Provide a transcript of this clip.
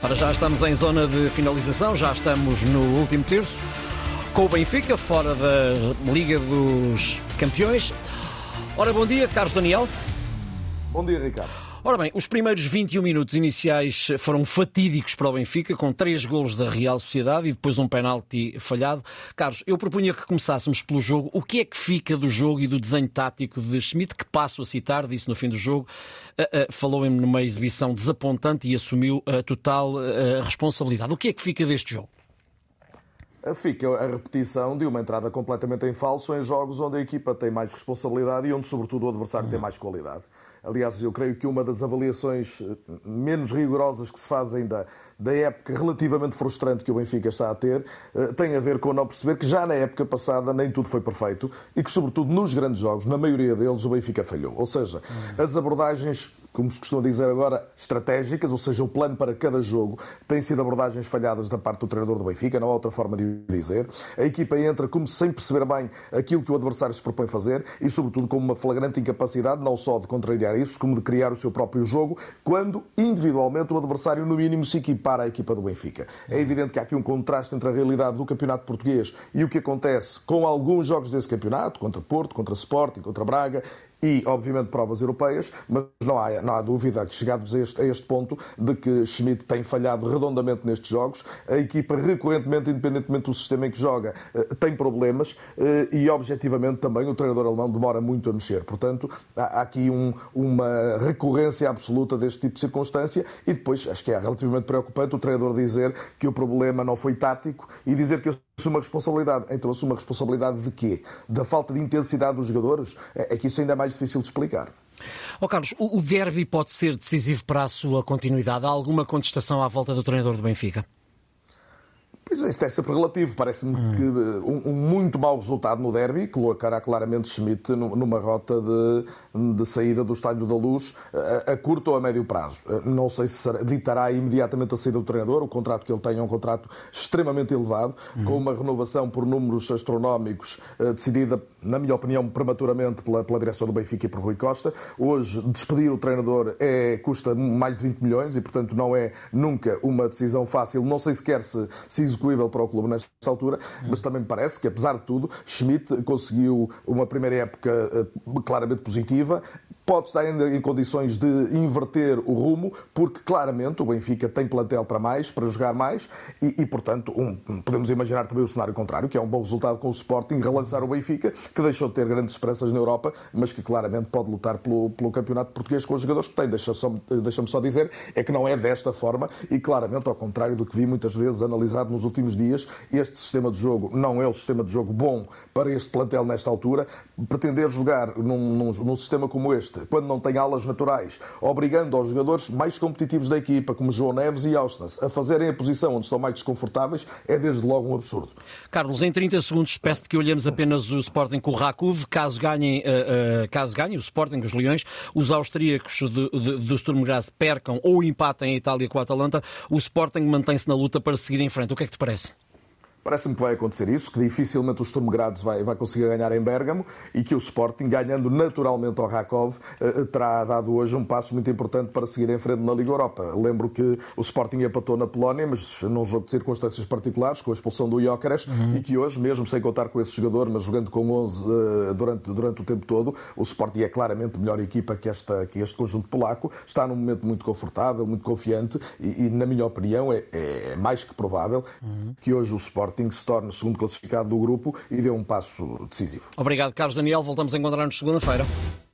Para já estamos em zona de finalização, já estamos no último terço, com o Benfica fora da Liga dos Campeões. Ora, bom dia, Carlos Daniel. Bom dia, Ricardo. Ora bem, os primeiros 21 minutos iniciais foram fatídicos para o Benfica, com três golos da Real Sociedade e depois um penalti falhado. Carlos, eu propunha que começássemos pelo jogo. O que é que fica do jogo e do desenho tático de Schmidt, que passo a citar, disse no fim do jogo, uh, uh, falou-me numa exibição desapontante e assumiu a total uh, responsabilidade. O que é que fica deste jogo? Fica a repetição de uma entrada completamente em falso em jogos onde a equipa tem mais responsabilidade e onde, sobretudo, o adversário tem mais qualidade. Aliás, eu creio que uma das avaliações eh, menos rigorosas que se fazem da, da época relativamente frustrante que o Benfica está a ter eh, tem a ver com não perceber que já na época passada nem tudo foi perfeito e que, sobretudo nos grandes jogos, na maioria deles, o Benfica falhou. Ou seja, as abordagens como se costuma dizer agora, estratégicas, ou seja, o plano para cada jogo, tem sido abordagens falhadas da parte do treinador do Benfica, não há outra forma de o dizer. A equipa entra como sem perceber bem aquilo que o adversário se propõe fazer e, sobretudo, com uma flagrante incapacidade, não só de contrariar isso, como de criar o seu próprio jogo, quando individualmente o adversário, no mínimo, se equipara à equipa do Benfica. É evidente que há aqui um contraste entre a realidade do campeonato português e o que acontece com alguns jogos desse campeonato, contra Porto, contra Sporting, contra Braga e, obviamente, provas europeias, mas não há, não há dúvida que, chegados a este, a este ponto, de que Schmidt tem falhado redondamente nestes jogos. A equipa, recorrentemente, independentemente do sistema em que joga, eh, tem problemas eh, e, objetivamente, também o treinador alemão demora muito a mexer. Portanto, há aqui um, uma recorrência absoluta deste tipo de circunstância e depois, acho que é relativamente preocupante o treinador dizer que o problema não foi tático e dizer que assume a responsabilidade. Então assume a responsabilidade de quê? Da falta de intensidade dos jogadores? É, é que isso ainda é mais difícil de explicar. Oh, Carlos, o derby pode ser decisivo para a sua continuidade? Há alguma contestação à volta do treinador do Benfica? Pois é, isso é sempre relativo. Parece-me hum. que uh, um, um, muito mau resultado no derby colocará claramente Schmidt numa rota de, de saída do Estádio da Luz a, a, curto ou a médio prazo. Uh, não sei se ditará imediatamente a saída do treinador. O contrato que ele tem é um contrato extremamente elevado, hum. com uma renovação por números astronómicos uh, decidida, na minha opinião, prematuramente pela, pela direção do Benfica e por Rui Costa. Hoje, despedir o treinador é, custa mais de 20 milhões e, portanto, não é nunca uma decisão fácil. Não sei sequer se, se execuível para o clube nesta altura, mas também me parece que, apesar tudo, Schmidt conseguiu uma primeira época eh, claramente positiva, pode estar ainda em condições de inverter o rumo, porque claramente o Benfica tem plantel para mais, para jogar mais, e, e portanto, um, podemos imaginar também o cenário contrário, que é um bom resultado com o Sporting, relançar o Benfica, que deixou de ter grandes esperanças na Europa, mas que claramente pode lutar pelo, pelo campeonato português com os jogadores que tem. Deixa-me só, deixa só dizer, é que não é desta forma, e claramente, ao contrário do que vi muitas vezes analisado nos últimos dias, este sistema de jogo não é o sistema de jogo bom para este plantel nesta altura. Pretender jogar num, num, num sistema como este, quando não tem alas naturais, obrigando os jogadores mais competitivos da equipa, como João Neves e Austas, a fazerem a posição onde estão mais desconfortáveis, é desde logo um absurdo. Carlos, em 30 segundos, peço que olhemos apenas o Sporting com o Rakov. Caso ganhem, uh, uh, caso ganhe o Sporting, os Leões, os austríacos do Sturm Graz percam ou empatem a Itália com a Atalanta, o Sporting mantém-se na luta para seguir em frente. O que é que te parece? Parece-me que vai acontecer isso, que dificilmente o Sturm Graz vai, vai conseguir ganhar em Bergamo e que o Sporting, ganhando naturalmente ao Rakov, eh, terá dado hoje um passo muito importante para seguir em frente na Liga Europa. Lembro que o Sporting empatou na Polónia, mas num jogo de circunstâncias particulares, com a expulsão do Jóqueres, uhum. e que hoje, mesmo sem contar com esse jogador, mas jogando com 11 uh, durante, durante o tempo todo, o Sporting é claramente melhor equipa que, esta, que este conjunto polaco. Está num momento muito confortável, muito confiante e, e na minha opinião, é, é mais que provável uhum. que hoje o Sporting Sporting se torne o segundo classificado do grupo e dê um passo decisivo. Obrigado, Carlos Daniel. Voltamos a encontrar-nos segunda-feira.